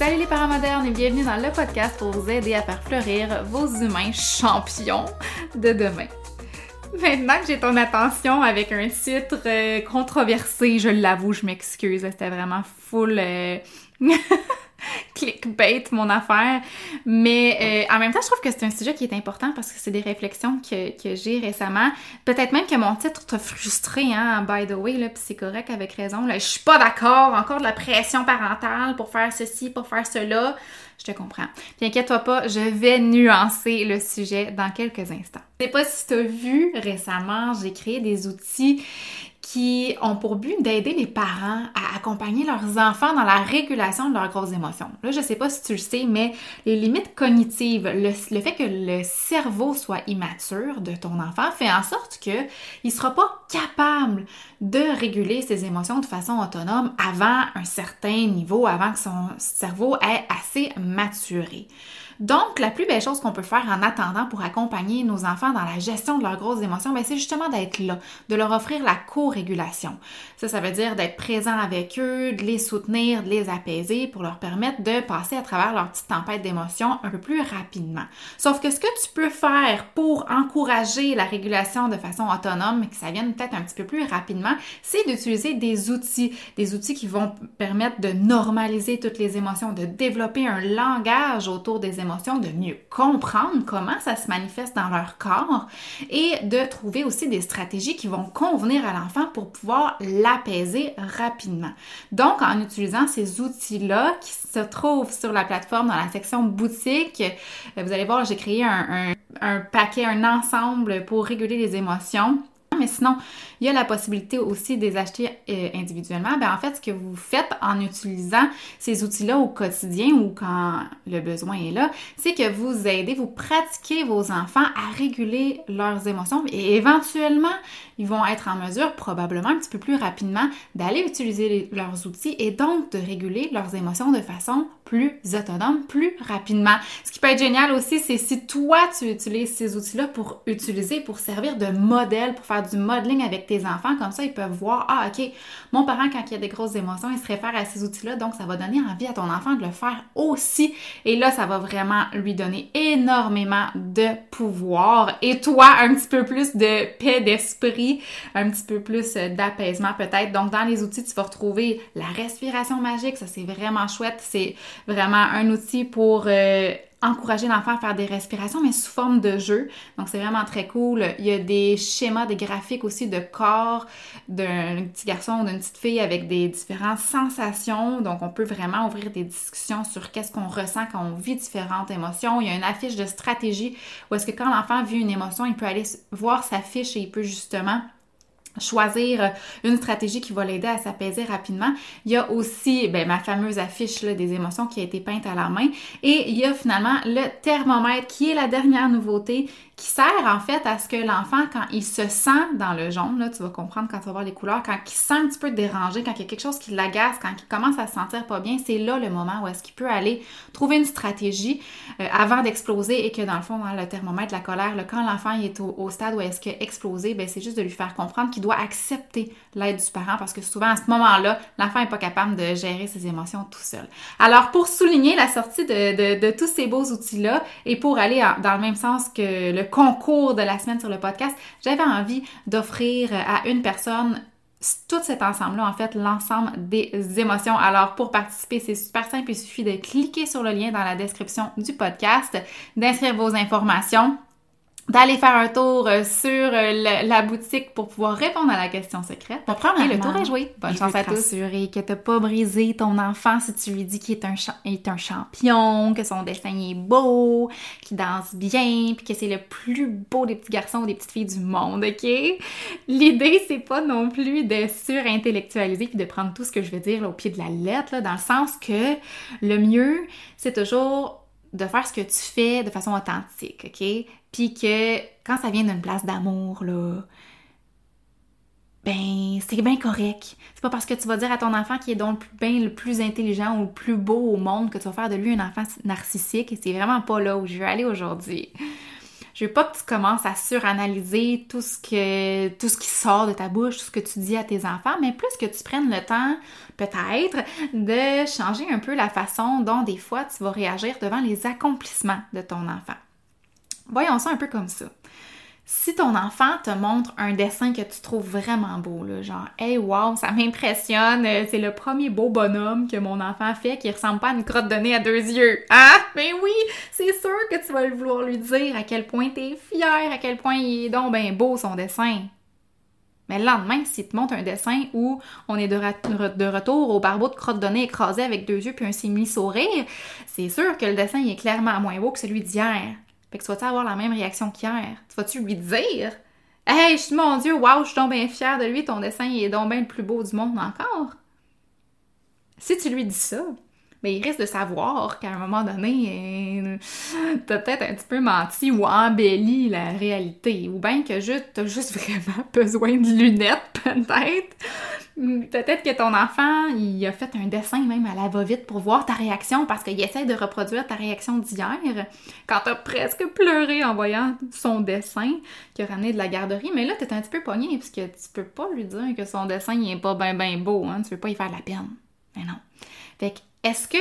Salut les parents modernes et bienvenue dans le podcast pour vous aider à faire fleurir vos humains champions de demain. Maintenant que j'ai ton attention avec un titre euh, controversé, je l'avoue, je m'excuse, c'était vraiment full euh, clickbait mon affaire. Mais euh, en même temps, je trouve que c'est un sujet qui est important parce que c'est des réflexions que, que j'ai récemment. Peut-être même que mon titre t'a frustré, hein, by the way, là, puis c'est correct avec raison. Là, je suis pas d'accord, encore de la pression parentale pour faire ceci, pour faire cela. Je te comprends. Puis inquiète-toi pas, je vais nuancer le sujet dans quelques instants. Je sais pas si tu as vu récemment, j'ai créé des outils qui ont pour but d'aider les parents à accompagner leurs enfants dans la régulation de leurs grosses émotions. Là, je sais pas si tu le sais, mais les limites cognitives, le, fait que le cerveau soit immature de ton enfant fait en sorte que il sera pas capable de réguler ses émotions de façon autonome avant un certain niveau, avant que son cerveau ait assez maturé. Donc, la plus belle chose qu'on peut faire en attendant pour accompagner nos enfants dans la gestion de leurs grosses émotions, ben, c'est justement d'être là, de leur offrir la co-régulation. Ça, ça veut dire d'être présent avec eux, de les soutenir, de les apaiser pour leur permettre de passer à travers leur petite tempête d'émotions un peu plus rapidement. Sauf que ce que tu peux faire pour encourager la régulation de façon autonome, que ça vienne peut-être un petit peu plus rapidement, c'est d'utiliser des outils, des outils qui vont permettre de normaliser toutes les émotions, de développer un langage autour des émotions de mieux comprendre comment ça se manifeste dans leur corps et de trouver aussi des stratégies qui vont convenir à l'enfant pour pouvoir l'apaiser rapidement. Donc, en utilisant ces outils-là qui se trouvent sur la plateforme dans la section boutique, euh, vous allez voir, j'ai créé un, un paquet, un ensemble pour réguler les émotions mais sinon, il y a la possibilité aussi de les acheter euh, individuellement. Ben, en fait, ce que vous faites en utilisant ces outils-là au quotidien ou quand le besoin est là, c'est que vous aidez, vous pratiquez vos enfants à réguler leurs émotions et éventuellement, ils vont être en mesure, probablement un petit peu plus rapidement, d'aller utiliser leurs outils et donc de réguler leurs émotions de façon plus autonome, plus rapidement. Ce qui peut être génial aussi, c'est si toi, tu utilises ces outils-là pour utiliser, pour servir de modèle, pour faire du modeling avec tes enfants, comme ça, ils peuvent voir, ah, OK, mon parent, quand il y a des grosses émotions, il se réfère à ces outils-là, donc ça va donner envie à ton enfant de le faire aussi. Et là, ça va vraiment lui donner énormément de pouvoir. Et toi, un petit peu plus de paix d'esprit, un petit peu plus d'apaisement peut-être. Donc, dans les outils, tu vas retrouver la respiration magique, ça c'est vraiment chouette. C'est vraiment un outil pour euh, encourager l'enfant à faire des respirations, mais sous forme de jeu. Donc, c'est vraiment très cool. Il y a des schémas, des graphiques aussi de corps d'un petit garçon ou d'une petite fille avec des différentes sensations. Donc, on peut vraiment ouvrir des discussions sur qu'est-ce qu'on ressent quand on vit différentes émotions. Il y a une affiche de stratégie où est-ce que quand l'enfant vit une émotion, il peut aller voir sa fiche et il peut justement choisir une stratégie qui va l'aider à s'apaiser rapidement. Il y a aussi ben, ma fameuse affiche là, des émotions qui a été peinte à la main et il y a finalement le thermomètre qui est la dernière nouveauté qui sert en fait à ce que l'enfant, quand il se sent dans le jaune, là, tu vas comprendre quand tu vas voir les couleurs, quand il se sent un petit peu dérangé, quand il y a quelque chose qui l'agace, quand il commence à se sentir pas bien, c'est là le moment où est-ce qu'il peut aller trouver une stratégie euh, avant d'exploser et que dans le fond, dans le thermomètre, la colère, quand l'enfant est au, stade où est-ce qu'il explosé, ben, c'est juste de lui faire comprendre qu'il doit accepter l'aide du parent parce que souvent à ce moment-là, l'enfant n'est pas capable de gérer ses émotions tout seul. Alors pour souligner la sortie de, de, tous ces beaux outils-là et pour aller dans le même sens que le concours de la semaine sur le podcast, j'avais envie d'offrir à une personne tout cet ensemble-là, en fait, l'ensemble des émotions. Alors, pour participer, c'est super simple. Il suffit de cliquer sur le lien dans la description du podcast, d'inscrire vos informations d'aller faire un tour euh, sur euh, la boutique pour pouvoir répondre à la question secrète. Et le tour est joué. Bonne chance à tous. Assurer que t'as pas brisé ton enfant si tu lui dis qu'il est un, est un champion, que son dessin est beau, qu'il danse bien, puis que c'est le plus beau des petits garçons ou des petites filles du monde, ok? L'idée, c'est pas non plus de surintellectualiser puis de prendre tout ce que je veux dire au pied de la lettre, là, dans le sens que le mieux, c'est toujours de faire ce que tu fais de façon authentique, OK? Puis que quand ça vient d'une place d'amour, là, ben, c'est bien correct. C'est pas parce que tu vas dire à ton enfant qu'il est donc bien le plus intelligent ou le plus beau au monde que tu vas faire de lui un enfant narcissique. Et c'est vraiment pas là où je veux aller aujourd'hui. Je veux pas que tu commences à suranalyser tout ce tout ce qui sort de ta bouche, tout ce que tu dis à tes enfants, mais plus que tu prennes le temps, peut-être, de changer un peu la façon dont des fois tu vas réagir devant les accomplissements de ton enfant. Voyons ça un peu comme ça. Si ton enfant te montre un dessin que tu trouves vraiment beau, là, genre Hey wow, ça m'impressionne, euh, c'est le premier beau bonhomme que mon enfant fait qui ressemble pas à une crotte de nez à deux yeux. Hein? Mais oui, c'est sûr que tu vas vouloir lui dire à quel point t'es fier, à quel point il est donc beau son dessin. Mais le lendemain, s'il te montre un dessin où on est de, retour au barbeau de crotte de nez écrasé avec deux yeux puis un simili-sourire, c'est sûr que le dessin est clairement moins beau que celui d'hier. Fait que tu vas-tu avoir la même réaction qu'hier? Tu vas-tu lui dire? Hey, mon Dieu, waouh, je suis donc bien fière de lui, ton dessin est donc bien le plus beau du monde encore. Si tu lui dis ça, mais il risque de savoir qu'à un moment donné, euh, t'as peut-être un petit peu menti ou embelli la réalité. Ou bien que juste, t'as juste vraiment besoin de lunettes, peut-être. Peut-être que ton enfant, il a fait un dessin même à la va-vite pour voir ta réaction parce qu'il essaie de reproduire ta réaction d'hier quand t'as presque pleuré en voyant son dessin qui a ramené de la garderie. Mais là, t'es un petit peu pogné parce que tu peux pas lui dire que son dessin, il est pas bien ben beau, hein. Tu veux pas y faire la peine. Mais non. Fait que est-ce que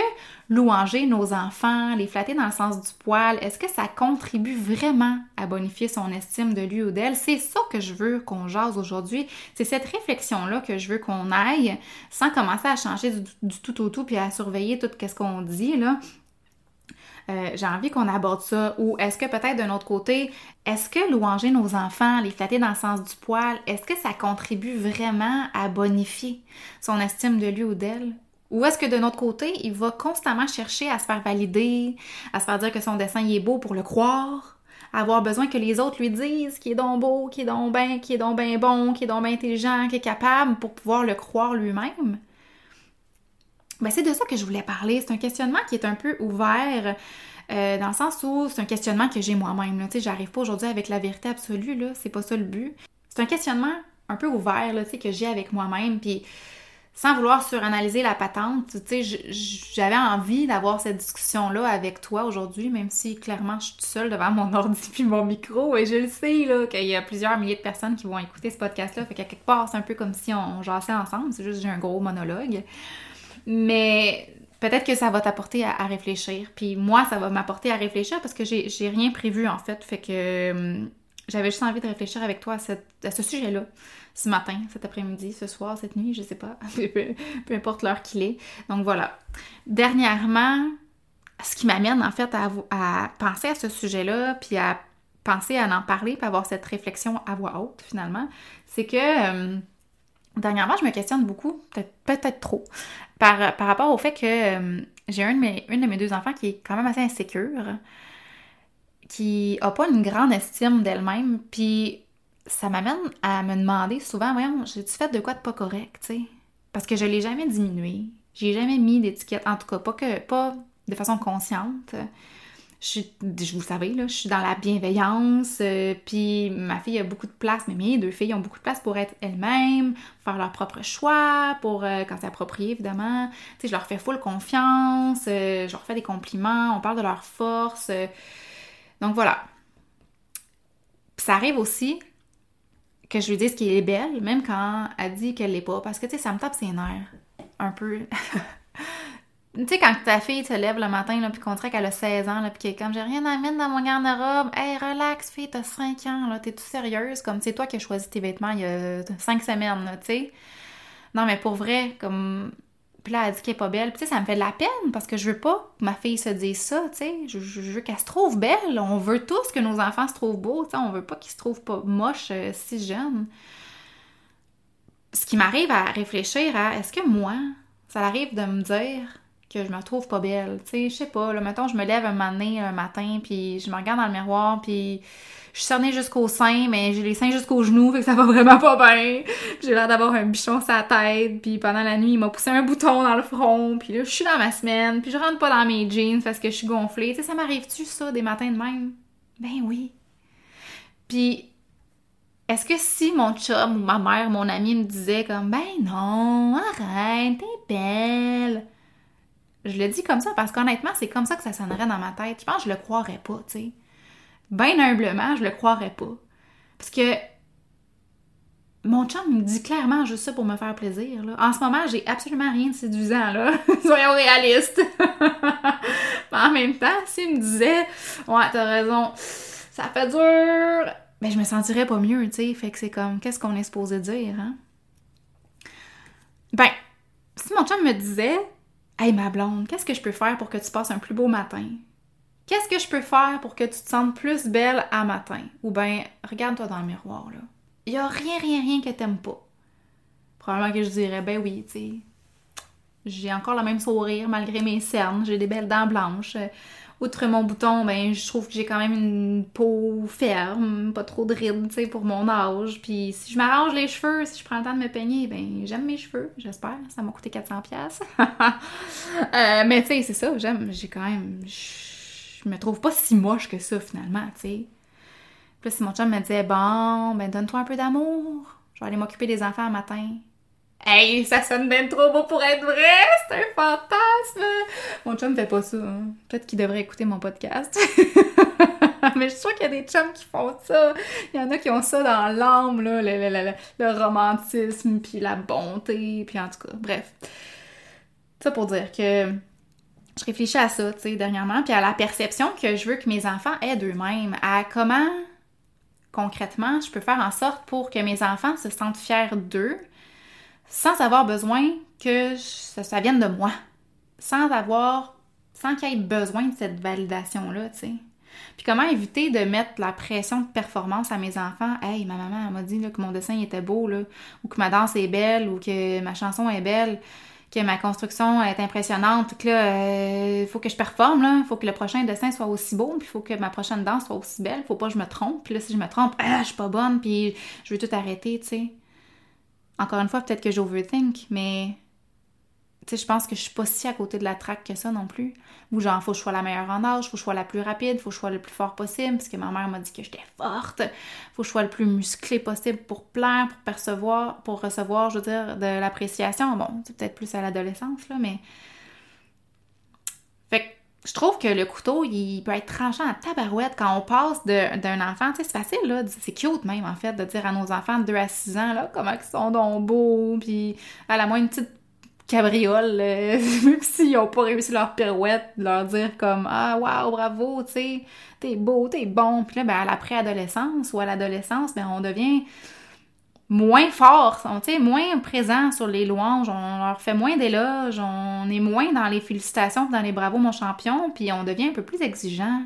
louanger nos enfants, les flatter dans le sens du poil, est-ce que ça contribue vraiment à bonifier son estime de lui ou d'elle? C'est ça que je veux qu'on jase aujourd'hui. C'est cette réflexion-là que je veux qu'on aille sans commencer à changer du, tout au tout puis à surveiller tout ce qu'on dit, là. Euh, j'ai envie qu'on aborde ça. Ou est-ce que peut-être d'un autre côté, est-ce que louanger nos enfants, les flatter dans le sens du poil, est-ce que ça contribue vraiment à bonifier son estime de lui ou d'elle? Ou est-ce que de notre côté, il va constamment chercher à se faire valider, à se faire dire que son dessin est beau pour le croire, avoir besoin que les autres lui disent qu'il est donc beau, qu'il est donc bien, qu'il est donc bien bon, qu'il est donc bien intelligent, qu'il est capable pour pouvoir le croire lui-même? Ben, c'est de ça que je voulais parler. C'est un questionnement qui est un peu ouvert. Euh, dans le sens où c'est un questionnement que j'ai moi-même. J'arrive pas aujourd'hui avec la vérité absolue, là. C'est pas ça le but. C'est un questionnement un peu ouvert, là, tu que j'ai avec moi-même. Puis sans vouloir suranalyser la patente, tu sais, j'avais envie d'avoir cette discussion-là avec toi aujourd'hui, même si clairement je suis toute seule devant mon ordi puis mon micro, et je le sais, là, qu'il y a plusieurs milliers de personnes qui vont écouter ce podcast-là, fait qu'à quelque part, c'est un peu comme si on, jassait ensemble, c'est juste j'ai un gros monologue. Mais peut-être que ça va t'apporter à, réfléchir, puis moi, ça va m'apporter à réfléchir parce que j'ai rien prévu, en fait, fait que hum, j'avais juste envie de réfléchir avec toi à ce sujet-là ce matin, cet après-midi, ce soir, cette nuit, je sais pas, peu, importe l'heure qu'il est. Donc voilà. Dernièrement, ce qui m'amène en fait à, penser à ce sujet-là, puis à penser à en parler, puis avoir cette réflexion à voix haute finalement, c'est que euh, dernièrement, je me questionne beaucoup, peut-être trop, par, par, rapport au fait que euh, j'ai une de mes deux enfants qui est quand même assez insécure, qui a pas une grande estime d'elle-même, puis ça m'amène à me demander souvent, voyons, j'ai-tu fait de quoi de pas correct, tu sais? Parce que je l'ai jamais diminué. J'ai jamais mis d'étiquette, en tout cas, pas que pas de façon consciente. Je, je vous savez, là, je suis dans la bienveillance, euh, puis ma fille a beaucoup de place, mais mes deux filles ont beaucoup de place pour être elles-mêmes, faire leur propre choix, pour euh, quand c'est approprié, évidemment. Tu sais, je leur fais full confiance, euh, je leur fais des compliments, on parle de leur force. Donc voilà. ça arrive aussi que je lui dise qu'elle est belle, même quand elle dit qu'elle l'est pas. Parce que, tu sais, ça me tape ses nerfs. Un peu. tu sais, quand ta fille se lève le matin, là, puis qu'on dirait qu'elle a 16 ans, là, puis qu'elle est comme, j'ai rien à mettre dans mon garde-robe. Hey, relax, fille, t'as 5 ans, là, t'es-tu sérieuse? Comme, c'est toi qui as choisi tes vêtements il y a 5 semaines, tu sais. Non, mais pour vrai, comme, puis là, elle dit qu'elle est pas belle. Puis ça me fait de la peine parce que je veux pas que ma fille se dise ça, tu sais. Je, veux qu'elle se trouve belle. On veut tous que nos enfants se trouvent beaux, tu sais. On veut pas qu'ils se trouvent pas moches euh, si jeunes. Ce qui m'arrive à réfléchir à, est-ce que moi, ça arrive de me dire que je me trouve pas belle, tu sais, je sais pas, là, mettons, je me lève un matin, un matin, puis je me regarde dans le miroir, puis je suis cernée jusqu'au sein, mais j'ai les seins jusqu'aux genoux, fait que ça va vraiment pas bien. J'ai l'air d'avoir un bichon sur la tête, puis pendant la nuit, il m'a poussé un bouton dans le front, puis là, je suis dans ma semaine, puis je rentre pas dans mes jeans parce que je suis gonflée. Tu sais, ça m'arrive-tu, ça, des matins de même? Ben oui. Puis, est-ce que si mon chum ou ma mère, mon ami me disait comme, ben non, arrête, t'es belle. Je le dis comme ça parce qu'honnêtement, c'est comme ça que ça sonnerait dans ma tête. Je pense que je le croirais pas, tu sais. bien humblement, je le croirais pas. Parce que mon chum me dit clairement juste ça pour me faire plaisir. Là. En ce moment, j'ai absolument rien de séduisant, là. Soyons réalistes. Mais en même temps, s'il me disait Ouais, t'as raison, ça fait dur, ben je me sentirais pas mieux, tu sais. Fait que c'est comme qu'est-ce qu'on est supposé dire, hein? Ben, si mon chum me disait Hey ma blonde, qu'est-ce que je peux faire pour que tu passes un plus beau matin? Qu'est-ce que je peux faire pour que tu te sentes plus belle à matin? Ou ben, regarde-toi dans le miroir, là. Il a rien, rien, rien que t'aimes pas. Probablement que je dirais, ben oui, tu sais. J'ai encore le même sourire malgré mes cernes, j'ai des belles dents blanches. Outre mon bouton, ben je trouve que j'ai quand même une peau ferme, pas trop de rides, pour mon âge. Puis si je m'arrange les cheveux, si je prends le temps de me peigner, ben j'aime mes cheveux, j'espère. Ça m'a coûté 400 pièces. Euh, mais tu sais, c'est ça, j'aime, j'ai quand même je me trouve pas si moche que ça finalement, tu sais. Puis si mon chum me disait bon, ben donne-toi un peu d'amour, je vais aller m'occuper des enfants le matin. Hey, ça sonne bien trop beau pour être vrai, c'est un fantasme! Mon chum fait pas ça. Hein. Peut-être qu'il devrait écouter mon podcast. Mais je suis sûre qu'il y a des chums qui font ça. Il y en a qui ont ça dans l'âme, là, le, le, romantisme, puis la bonté, puis en tout cas, bref. Ça pour dire que je réfléchis à ça, tu sais, dernièrement, puis à la perception que je veux que mes enfants aient d'eux-mêmes, à comment, concrètement, je peux faire en sorte pour que mes enfants se sentent fiers d'eux, sans avoir besoin que ça, vienne de moi, sans avoir, sans qu'il y ait besoin de cette validation-là, tu sais. Puis comment éviter de mettre la pression de performance à mes enfants? Hey, ma maman m'a dit que mon dessin était beau, là, ou que ma danse est belle, ou que ma chanson est belle que ma construction est impressionnante, que là, il euh, faut que je performe, là, faut que le prochain dessin soit aussi beau, puis il faut que ma prochaine danse soit aussi belle, faut pas que je me trompe, puis là, si je me trompe, ah, je suis pas bonne, puis je veux tout arrêter, tu sais. Encore une fois, peut-être que j'overthink, mais tu sais, je pense que je suis pas si à côté de la traque que ça non plus. Ou genre, faut que je sois la meilleure en âge, faut que je sois la plus rapide, faut que je sois le plus fort possible, parce que ma mère m'a dit que j'étais forte. Faut que je sois le plus musclé possible pour plaire, pour percevoir, pour recevoir, je veux dire, de l'appréciation. Bon, c'est peut-être plus à l'adolescence, là, mais. Je trouve que le couteau, il peut être tranchant à tabarouette quand on passe d'un enfant. C'est facile, là. C'est cute même, en fait, de dire à nos enfants de 2 à 6 ans, là, comment ils sont donc beaux, puis à la moins une petite cabriole, euh, même s'ils n'ont pas réussi leur pirouette, leur dire comme Ah, waouh, bravo, tu sais, t'es beau, t'es bon. Puis là, ben, à la préadolescence ou à l'adolescence, ben, on devient moins fort, tu sais, moins présent sur les louanges, on leur fait moins d'éloges, on est moins dans les félicitations, dans les bravos, mon champion, puis on devient un peu plus exigeant.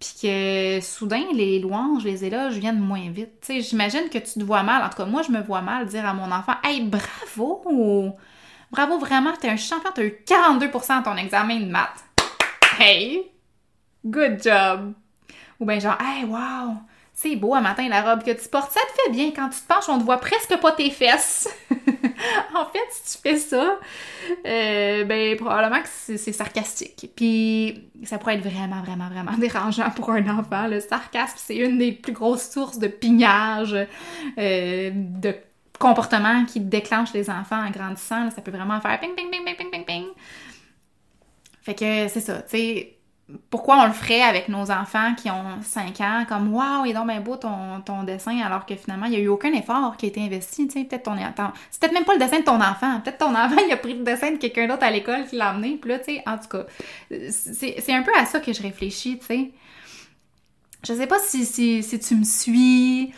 Puis que soudain, les louanges, les éloges viennent moins vite. J'imagine que tu te vois mal, en tout cas, moi, je me vois mal dire à mon enfant Hey, bravo! Bravo, vraiment, t'es un champion, t'as eu 42% à ton examen de maths. Hey! Good job! Ou bien genre, hey, wow! C'est beau un matin la robe que tu portes, ça te fait bien. Quand tu te penches, on ne voit presque pas tes fesses. en fait, si tu fais ça, euh, ben probablement que c'est sarcastique. Puis ça pourrait être vraiment, vraiment, vraiment dérangeant pour un enfant. Le sarcasme, c'est une des plus grosses sources de pignage, euh, de comportement qui déclenche les enfants en grandissant. ça peut vraiment faire ping, ping, ping, ping, ping, ping, ping. Fait que c'est ça, tu sais. Pourquoi on le ferait avec nos enfants qui ont 5 ans, comme Waouh, il est donc bien beau ton, ton, dessin, alors que finalement, il n'y a eu aucun effort qui a été investi, tu sais, peut-être ton. C'est peut-être même pas le dessin de ton enfant, peut-être ton enfant, il a pris le dessin de quelqu'un d'autre à l'école qui l'a amené, puis là, tu sais, en tout cas, c'est un peu à ça que je réfléchis, tu sais. Je sais pas si, si, si tu me suis,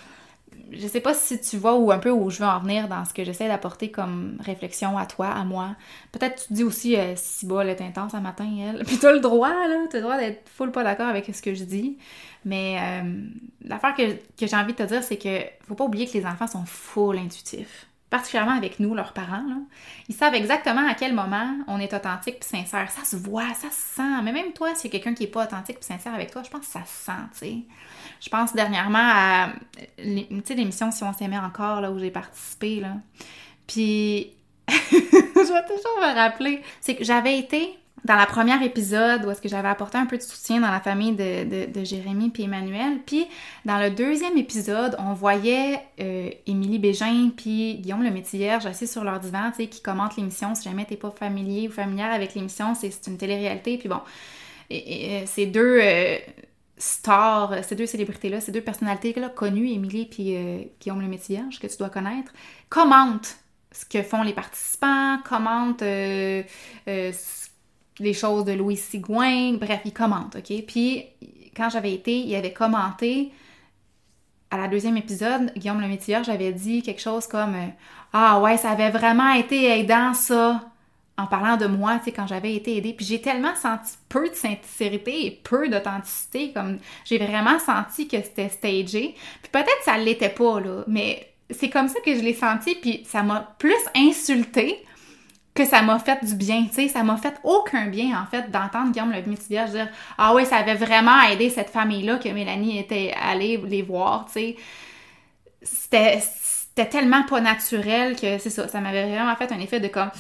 je sais pas si tu vois ou un peu où je veux en venir dans ce que j'essaie d'apporter comme réflexion à toi, à moi. Peut-être tu te dis aussi euh, si elle est intense un matin, elle. Puis t'as le droit, là, t'as le droit d'être full pas d'accord avec ce que je dis. Mais euh, l'affaire que, j'ai envie de te dire, c'est que faut pas oublier que les enfants sont full intuitifs particulièrement avec nous, leurs parents, là. ils savent exactement à quel moment on est authentique puis sincère. Ça se voit, ça se sent. Mais même toi, a quelqu'un qui est pas authentique puis sincère avec toi, je pense que ça se sent, tu sais. Je pense dernièrement à, l'émission Si on s'aimait encore, là, où j'ai participé, là. Puis, je vais toujours me rappeler, c'est que j'avais été dans la première épisode où est-ce que j'avais apporté un peu de soutien dans la famille de, de, Jérémy puis Emmanuel. Puis dans le deuxième épisode, on voyait euh, Émilie Bégin puis Guillaume le Métivierge assis sur leur divan, tu sais, qui commentent l'émission. Si jamais t'es pas familier ou familière avec l'émission, c'est une télé-réalité. Puis bon, et, ces deux... Euh, stars, ces deux célébrités-là, ces deux personnalités-là connues, Émilie et euh, Guillaume le Métivierge, que tu dois connaître, commentent ce que font les participants, commentent euh, euh, les choses de Louis Sigouin, bref, ils commentent, OK? Puis, quand j'avais été, il avait commenté à la deuxième épisode, Guillaume le Métivierge j'avais dit quelque chose comme Ah ouais, ça avait vraiment été aidant ça en parlant de moi, tu sais, quand j'avais été aidée. Puis j'ai tellement senti peu de sincérité et peu d'authenticité, comme j'ai vraiment senti que c'était stagé. Puis peut-être ça l'était pas, là, mais c'est comme ça que je l'ai senti, puis ça m'a plus insulté que ça m'a fait du bien, tu sais, ça m'a fait aucun bien, en fait, d'entendre Guillaume le Métivier dire « Ah oui, ça avait vraiment aidé cette famille-là que Mélanie était allée les voir, tu sais. » C'était c'était tellement pas naturel que c'est ça, ça m'avait vraiment fait un effet de comme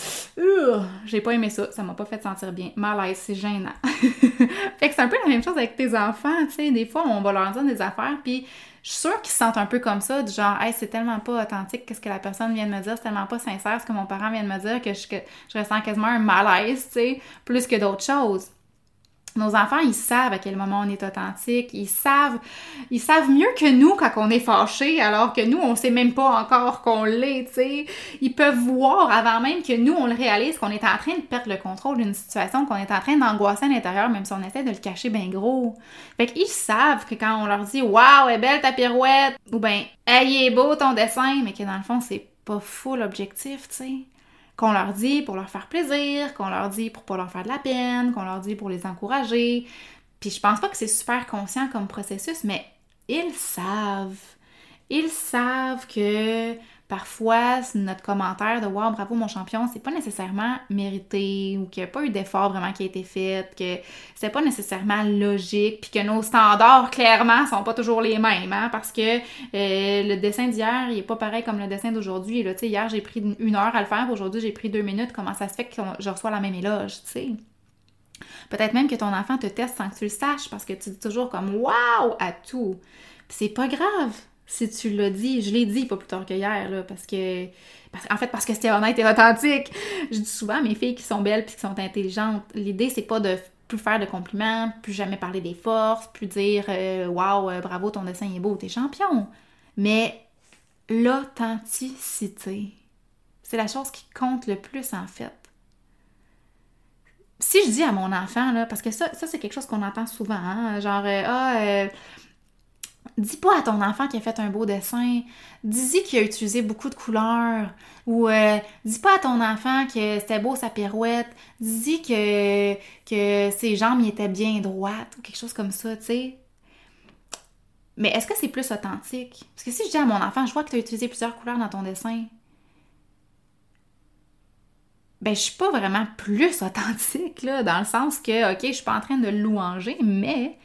j'ai pas aimé ça, ça m'a pas fait sentir bien. Malaise, c'est gênant. fait que c'est un peu la même chose avec tes enfants, tu sais, des fois on va leur dire des affaires puis je suis sûre qu'ils se sentent un peu comme ça, du genre hey, c'est tellement pas authentique qu'est-ce que la personne vient de me dire, c'est tellement pas sincère ce que mon parent vient de me dire que je, que je ressens quasiment un malaise, tu sais, plus que d'autres choses. Nos enfants, ils savent à quel moment on est authentique, ils savent, ils savent mieux que nous quand on est fâché, alors que nous, on sait même pas encore qu'on l'est, tu sais. Ils peuvent voir avant même que nous, on le réalise, qu'on est en train de perdre le contrôle d'une situation, qu'on est en train d'angoisser à l'intérieur, même si on essaie de le cacher bien gros. Fait qu'ils savent que quand on leur dit « Waouh, est belle ta pirouette » ou ben « Hey, est beau ton dessin », mais que dans le fond, c'est pas fou l'objectif, tu sais qu'on leur dit pour leur faire plaisir, qu'on leur dit pour pas leur faire de la peine, qu'on leur dit pour les encourager. Puis je pense pas que c'est super conscient comme processus, mais ils savent. Ils savent que parfois notre commentaire de Wow, bravo mon champion, c'est pas nécessairement mérité ou qu'il n'y a pas eu d'effort vraiment qui a été fait, que c'est pas nécessairement logique, puis que nos standards clairement sont pas toujours les mêmes, hein, parce que euh, le dessin d'hier, il est pas pareil comme le dessin d'aujourd'hui. Là, hier, j'ai pris une heure à le faire, aujourd'hui, j'ai pris deux minutes. Comment ça se fait que je reçois la même éloge, tu sais? Peut-être même que ton enfant te teste sans que tu le saches parce que tu dis toujours comme Wow à tout. c'est pas grave si tu l'as dit, je l'ai dit pas plus tard que hier, là, parce que. en fait, parce que c'était honnête et authentique. Je dis souvent à mes filles qui sont belles puis qui sont intelligentes, l'idée, c'est pas de plus faire de compliments, plus jamais parler des forces, plus dire euh, Waouh, wow, bravo, ton dessin est beau, t'es champion. Mais l'authenticité, c'est la chose qui compte le plus en fait. Si je dis à mon enfant, là, parce que ça, ça c'est quelque chose qu'on entend souvent, hein, genre, euh, ah, euh, dis pas à ton enfant qu'il a fait un beau dessin. Dis-y qu'il a utilisé beaucoup de couleurs. Ou euh, dis pas à ton enfant que c'était beau sa pirouette. Dis-y que, ses jambes étaient bien droites ou quelque chose comme ça, tu sais. Mais est-ce que c'est plus authentique? Parce que si je dis à mon enfant, je vois que tu as utilisé plusieurs couleurs dans ton dessin, ben je suis pas vraiment plus authentique, là, dans le sens que, ok, je suis pas en train de louanger, mais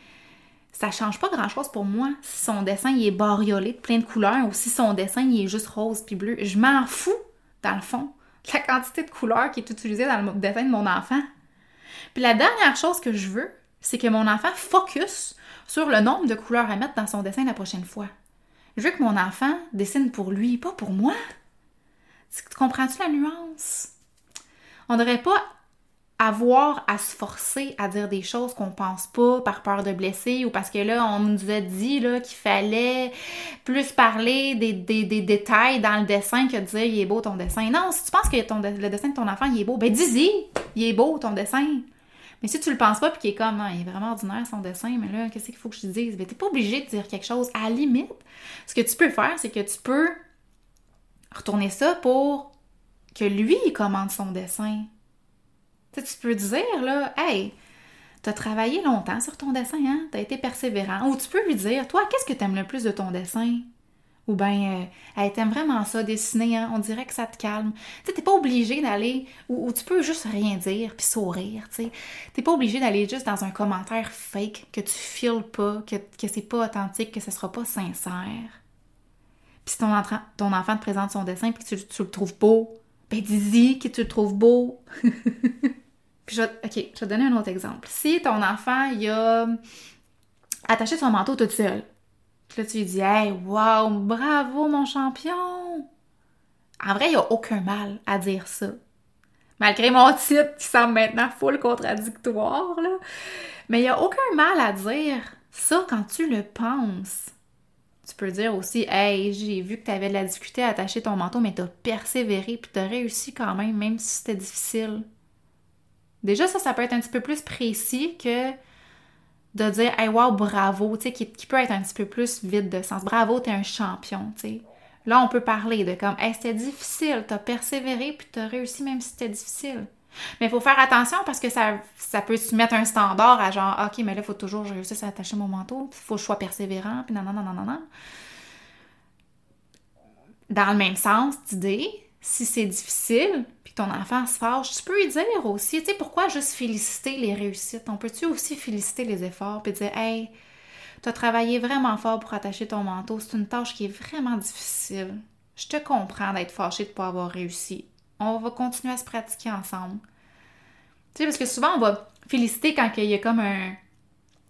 ça change pas grand-chose pour moi si son dessin il est bariolé de plein de couleurs ou si son dessin il est juste rose puis bleu. Je m'en fous, dans le fond, la quantité de couleurs qui est utilisée dans le dessin de mon enfant. Puis la dernière chose que je veux, c'est que mon enfant focus sur le nombre de couleurs à mettre dans son dessin la prochaine fois. Je veux que mon enfant dessine pour lui, pas pour moi. Tu comprends-tu la nuance? On devrait pas avoir à se forcer à dire des choses qu'on pense pas par peur de blesser ou parce que là, on nous a dit qu'il fallait plus parler des, détails dans le dessin que de dire il est beau ton dessin. Non, si tu penses que le dessin de ton enfant il est beau, ben dis-y, il est beau ton dessin. Mais si tu le penses pas puis qu'il est comme il est vraiment ordinaire son dessin, mais là, qu'est-ce qu'il faut que je te dise? Ben t'es pas obligé de dire quelque chose. À la limite, ce que tu peux faire, c'est que tu peux retourner ça pour que lui il commande son dessin tu peux dire, là, hey, t'as travaillé longtemps sur ton dessin, hein? T'as été persévérant. Ou tu peux lui dire, toi, qu'est-ce que t'aimes le plus de ton dessin? Ou bien, euh, hey, t'aimes vraiment ça, dessiner, hein? On dirait que ça te calme. Tu t'es pas obligé d'aller, ou, tu peux juste rien dire, puis sourire, tu sais. T'es pas obligé d'aller juste dans un commentaire fake, que tu files pas, que, que c'est pas authentique, que ce sera pas sincère. Puis si ton, ton enfant te présente son dessin, puis que tu, tu le trouves beau, ben dis-y que tu le trouves beau. Puis je vais, OK, je vais te donner un autre exemple. Si ton enfant, il a attaché son manteau tout seul, puis là, tu lui dis « Hey, wow, bravo, mon champion! » En vrai, il n'y a aucun mal à dire ça. Malgré mon titre qui semble maintenant full contradictoire, là. Mais il n'y a aucun mal à dire Ça, quand tu le penses, tu peux dire aussi Hey, j'ai vu que tu avais de la difficulté à attacher ton manteau, mais tu as persévéré puis tu as réussi quand même, même si c'était difficile. Déjà, ça, ça peut être un petit peu plus précis que de dire Hey, wow, bravo, tu sais, qui, peut être un petit peu plus vide de sens. Bravo, t'es un champion, tu sais. Là, on peut parler de comme Hey, c'était difficile, t'as persévéré puis t'as réussi même si c'était difficile. Mais il faut faire attention parce que ça, ça peut se mettre un standard à genre, OK, mais là, il faut toujours que je réussisse à attacher mon manteau, il faut que je sois persévérant, puis non, non, non, non, non. Dans le même sens d'idée, si c'est difficile, ton enfant se fâche, tu peux lui dire aussi, tu sais, pourquoi juste féliciter les réussites? On peut-tu aussi féliciter les efforts, puis dire, hey, tu as travaillé vraiment fort pour attacher ton manteau, c'est une tâche qui est vraiment difficile. Je te comprends d'être fâché de ne pas avoir réussi on va continuer à se pratiquer ensemble. Tu sais, parce que souvent, on va féliciter quand il y a comme un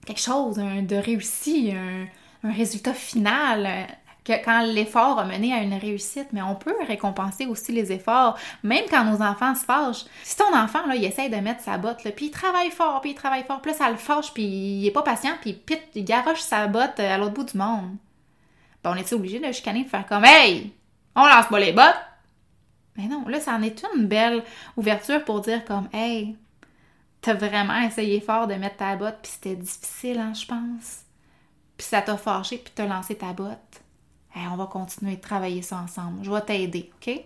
quelque chose de réussi, un, résultat final, que, quand l'effort a mené à une réussite, mais on peut récompenser aussi les efforts, même quand nos enfants se fâchent. Si ton enfant, là, il essaye de mettre sa botte, puis il travaille fort, puis il travaille fort, puis là, ça le fâche, puis il est pas patient, puis pite, il garoche sa botte à l'autre bout du monde. Ben, on est obligé de chicaner, de faire comme « Hey! On lance pas les bottes! » Mais non, là, ça en est une belle ouverture pour dire comme Hey, t'as vraiment essayé fort de mettre ta botte, puis c'était difficile, hein, je pense. Puis ça t'a fâché, puis t'as lancé ta botte. Hey, on va continuer de travailler ça ensemble. Je vais t'aider, OK?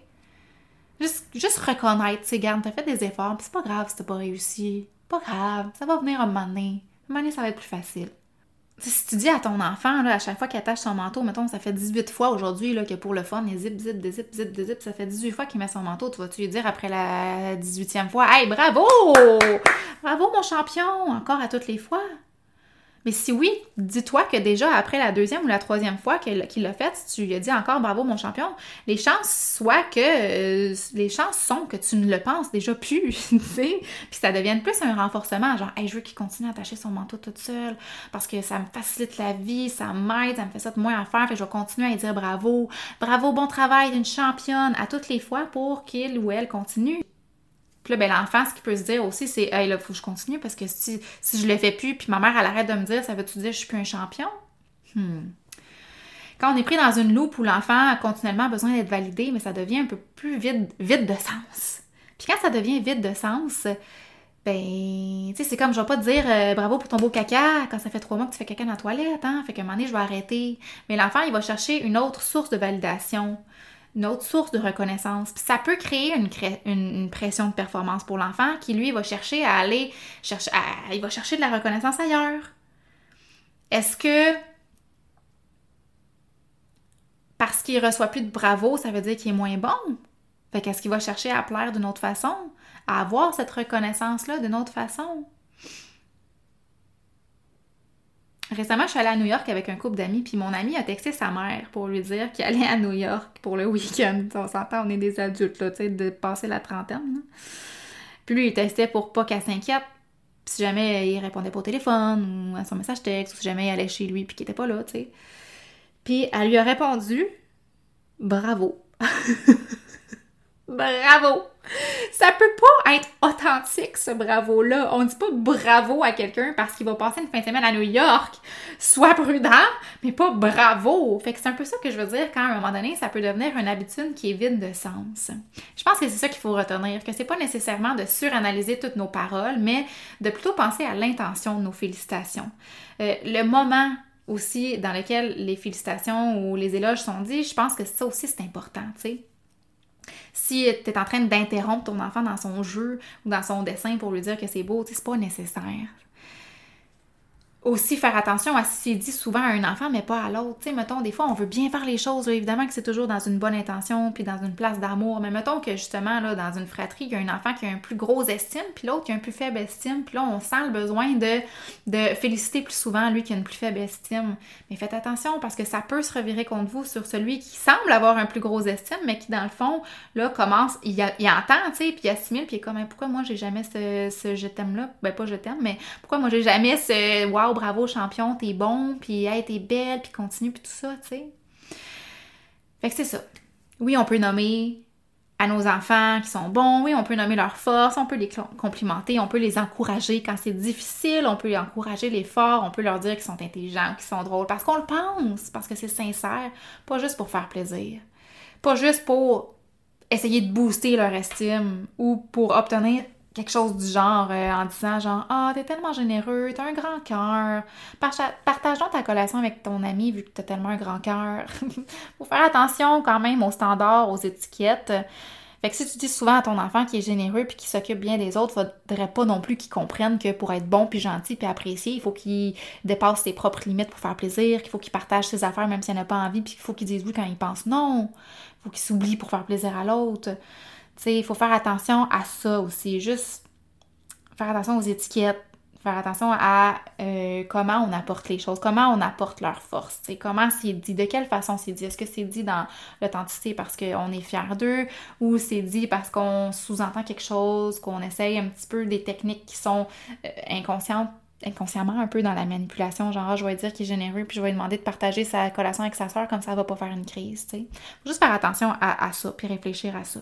Juste, juste reconnaître, tu garde, t'as fait des efforts, puis c'est pas grave si t'as pas réussi. Pas grave, ça va venir un moment donné. Un moment donné, ça va être plus facile si tu dis à ton enfant, là, à chaque fois qu'il attache son manteau, mettons, ça fait 18 fois aujourd'hui que pour le fun, il zip, zip, zip, zip, zip, ça fait 18 fois qu'il met son manteau, tu vas-tu lui dire après la 18e fois, Hey, bravo! Bravo, mon champion! Encore à toutes les fois. Mais si oui, dis-toi que déjà après la deuxième ou la troisième fois qu'il l'a fait, si tu lui as dit encore bravo mon champion, les chances soient que euh, les chances sont que tu ne le penses déjà plus, tu sais, puis ça devienne plus un renforcement, genre je veux qu'il continue à attacher son manteau toute seule parce que ça me facilite la vie, ça m'aide, ça me fait ça de moins à faire, fait je vais continuer à lui dire bravo, bravo bon travail d'une championne à toutes les fois pour qu'il ou elle continue. Puis là, ben, l'enfant, ce qu'il peut se dire aussi, c'est Hey, là, faut que je continue parce que si, si je le fais plus, puis ma mère, elle arrête de me dire, ça veut-tu dire que je suis plus un champion? Hmm. Quand on est pris dans une loupe où l'enfant a continuellement besoin d'être validé, mais ça devient un peu plus vide, vide de sens. Puis quand ça devient vide de sens, ben, tu sais, c'est comme, je vais pas te dire euh, bravo pour ton beau caca quand ça fait trois mois que tu fais caca dans la toilette, hein. Fait qu'à un moment donné, je vais arrêter. Mais l'enfant, il va chercher une autre source de validation une autre source de reconnaissance. Puis ça peut créer une, pression de performance pour l'enfant qui, lui, va chercher à aller chercher, il va chercher de la reconnaissance ailleurs. Est-ce que parce qu'il reçoit plus de bravo, ça veut dire qu'il est moins bon? Fait qu'est-ce qu'il va chercher à plaire d'une autre façon? À avoir cette reconnaissance-là d'une autre façon? Récemment, je suis allée à New York avec un couple d'amis, puis mon ami a texté sa mère pour lui dire qu'il allait à New York pour le week-end. On s'entend, on est des adultes, là, tu sais, de passer la trentaine. Puis lui, il testait pour pas qu'elle s'inquiète si jamais il répondait pas au téléphone ou à son message texte, ou si jamais il allait chez lui puis qu'il était pas là, tu sais. Puis elle lui a répondu Bravo. Bravo! Ça peut pas être authentique, ce bravo-là. On dit pas bravo à quelqu'un parce qu'il va passer une fin de semaine à New York. Sois prudent, mais pas bravo. Fait que c'est un peu ça que je veux dire quand à un moment donné, ça peut devenir une habitude qui est vide de sens. Je pense que c'est ça qu'il faut retenir, que c'est pas nécessairement de suranalyser toutes nos paroles, mais de plutôt penser à l'intention de nos félicitations. Euh, le moment aussi dans lequel les félicitations ou les éloges sont dits, je pense que ça aussi c'est important, tu sais si tu es en train d'interrompre ton enfant dans son jeu ou dans son dessin pour lui dire que c'est beau, c'est pas nécessaire aussi faire attention à ce qui est dit souvent à un enfant, mais pas à l'autre. Tu sais, mettons, des fois, on veut bien faire les choses. évidemment que c'est toujours dans une bonne intention, puis dans une place d'amour. Mais mettons que justement, là, dans une fratrie, il y a un enfant qui a un plus gros estime, puis l'autre qui a un plus faible estime. Puis là, on sent le besoin de, de féliciter plus souvent lui qui a une plus faible estime. Mais faites attention parce que ça peut se revirer contre vous sur celui qui semble avoir un plus gros estime, mais qui, dans le fond, là, commence, il, il entend, tu sais, puis il assimile, puis il est comme, pourquoi moi, j'ai jamais ce, ce je t'aime-là? Ben, pas je t'aime, mais pourquoi moi, j'ai jamais ce wow, bravo champion, t'es bon, puis hey, t'es belle, puis continue, puis tout ça, tu sais. Fait que c'est ça. Oui, on peut nommer à nos enfants qui sont bons. Oui, on peut nommer leurs forces, on peut les complimenter, on peut les encourager quand c'est difficile, on peut les encourager l'effort, on peut leur dire qu'ils sont intelligents, qu'ils sont drôles, parce qu'on le pense, parce que c'est sincère, pas juste pour faire plaisir, pas juste pour essayer de booster leur estime ou pour obtenir quelque chose du genre euh, en disant genre ah t'es tellement généreux t'as un grand cœur. Partage donc ta collation avec ton ami vu que t'as tellement un grand cœur. Faut faire attention quand même aux standards aux étiquettes fait que si tu dis souvent à ton enfant qu'il est généreux puis qu'il s'occupe bien des autres, faudrait pas non plus qu'il comprenne que pour être bon puis gentil puis apprécié, il faut qu'il dépasse ses propres limites pour faire plaisir, qu'il faut qu'il partage ses affaires même s'il n'a pas envie puis qu'il faut qu'il dise oui quand il pense non. Faut qu'il s'oublie pour faire plaisir à l'autre il faut faire attention à ça aussi. Juste faire attention aux étiquettes, faire attention à euh, comment on apporte les choses, comment on apporte leur force, comment c'est dit, de quelle façon c'est dit. Est-ce que c'est dit dans l'authenticité parce qu'on est fier d'eux ou c'est dit parce qu'on sous-entend quelque chose, qu'on essaye un petit peu des techniques qui sont euh, inconsciemment un peu dans la manipulation, genre je vais dire qu'il est généreux puis je vais lui demander de partager sa collation avec sa soeur comme ça, elle va pas faire une crise, tu sais. Juste faire attention à, à ça puis réfléchir à ça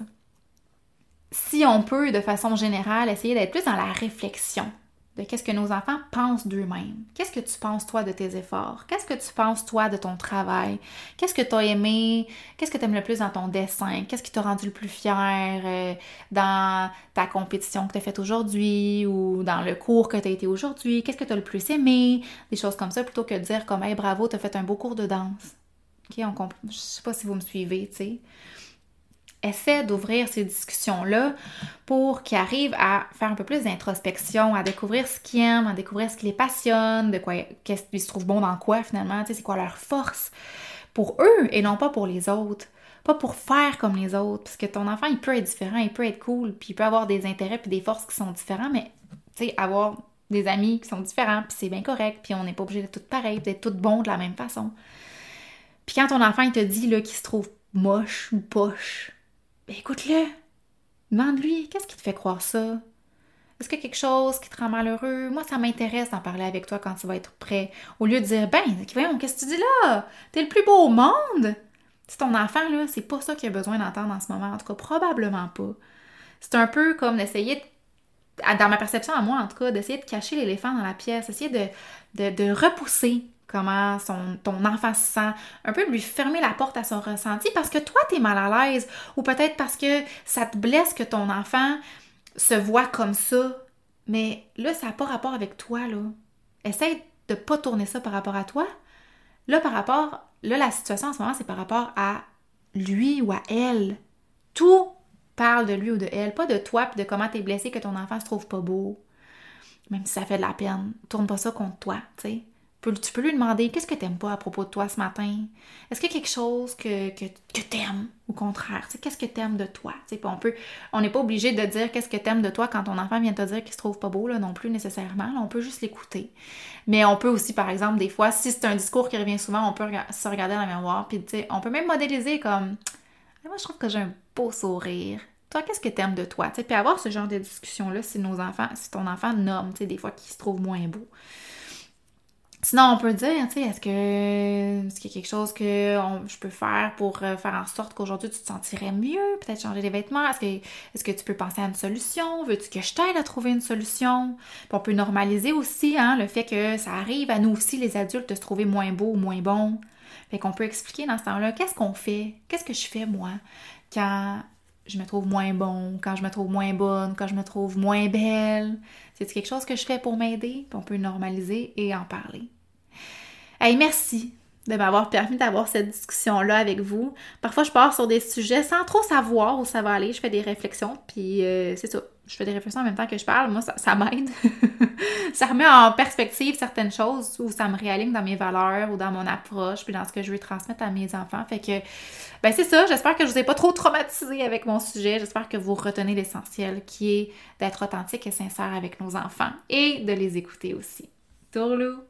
si on peut, de façon générale, essayer d'être plus dans la réflexion de qu'est-ce que nos enfants pensent d'eux-mêmes. Qu'est-ce que tu penses, toi, de tes efforts? Qu'est-ce que tu penses, toi, de ton travail? Qu'est-ce que tu as aimé? Qu'est-ce que tu aimes le plus dans ton dessin? Qu'est-ce qui t'a rendu le plus fier euh, dans ta compétition que tu as faite aujourd'hui ou dans le cours que tu as été aujourd'hui? Qu'est-ce que tu as le plus aimé? Des choses comme ça, plutôt que de dire comme, hey, bravo, tu as fait un beau cours de danse. OK, on. Je sais pas si vous me suivez, tu sais essaie d'ouvrir ces discussions-là pour qu'ils arrivent à faire un peu plus d'introspection, à découvrir ce qu'ils aiment, à découvrir ce qui les passionne, de quoi, qu'est-ce qu'ils se trouvent bons dans quoi finalement, c'est quoi leur force pour eux et non pas pour les autres. Pas pour faire comme les autres, parce que ton enfant, il peut être différent, il peut être cool, puis il peut avoir des intérêts puis des forces qui sont différents, mais tu sais, avoir des amis qui sont différents, puis c'est bien correct, puis on n'est pas obligé d'être tout pareil, d'être tout bon de la même façon. Puis quand ton enfant, il te dit qu'il se trouve moche ou poche, ben, écoute-le. Demande-lui, qu'est-ce qui te fait croire ça? Est-ce qu'il y a quelque chose qui te rend malheureux? Moi, ça m'intéresse d'en parler avec toi quand tu vas être prêt. Au lieu de dire, ben, voyons, qu'est-ce que tu dis là? T'es le plus beau au monde! C'est ton enfant, là, c'est pas ça qu'il a besoin d'entendre en ce moment. En tout cas, probablement pas. C'est un peu comme d'essayer dans ma perception à moi en tout cas, d'essayer de cacher l'éléphant dans la pièce, essayer de, de repousser comment son, ton enfant se sent, un peu lui fermer la porte à son ressenti parce que toi, tu es mal à l'aise ou peut-être parce que ça te blesse que ton enfant se voit comme ça. Mais là, ça n'a pas rapport avec toi, là. Essaye de pas tourner ça par rapport à toi. Là, par rapport, là, la situation en ce moment, c'est par rapport à lui ou à elle. Tout parle de lui ou de elle, pas de toi puis de comment t'es blessé que ton enfant se trouve pas beau. Même si ça fait de la peine, tourne pas ça contre toi, tu sais. Tu peux lui demander qu'est-ce que t'aimes pas à propos de toi ce matin? Est-ce qu'il y a quelque chose que, que, que t'aimes? Au contraire? Qu'est-ce que t'aimes de toi? on on n'est pas obligé de dire qu'est-ce que t'aimes de toi quand ton enfant vient te dire qu'il se trouve pas beau là, non plus nécessairement. on peut juste l'écouter. Mais on peut aussi, par exemple, des fois, si c'est un discours qui revient souvent, on peut se regarder dans la mémoire, puis on peut même modéliser comme Moi, je trouve que j'ai un beau sourire. Toi, qu'est-ce que t'aimes de toi? Puis avoir ce genre de discussion-là si nos enfants, si ton enfant nomme, des fois, qui se trouve moins beau. Sinon, on peut dire, tu sais, est-ce que est-ce qu'il y a quelque chose que je peux faire pour euh, faire en sorte qu'aujourd'hui tu te sentirais mieux, peut-être changer les vêtements, est-ce que est-ce que tu peux penser à une solution, veux-tu que je t'aide à trouver une solution? Puis on peut normaliser aussi hein, le fait que ça arrive à nous aussi les adultes de se trouver moins beau ou moins bon. Fait qu'on peut expliquer dans ce temps-là qu'est-ce qu'on fait, qu'est-ce que je fais moi quand je me trouve moins bon, quand je me trouve moins bonne, quand je me trouve moins belle. C'est quelque chose que je fais pour m'aider, puis on peut normaliser et en parler. Hey, merci de m'avoir permis d'avoir cette discussion-là avec vous. Parfois, je pars sur des sujets sans trop savoir où ça va aller. Je fais des réflexions, puis euh, c'est ça. Je fais des réflexions en même temps que je parle. Moi, ça, m'aide. ça remet en perspective certaines choses ou ça me réaligne dans mes valeurs ou dans mon approche, puis dans ce que je veux transmettre à mes enfants. Fait que, ben c'est ça. J'espère que je vous ai pas trop traumatisé avec mon sujet. J'espère que vous retenez l'essentiel qui est d'être authentique et sincère avec nos enfants et de les écouter aussi. Tourlou!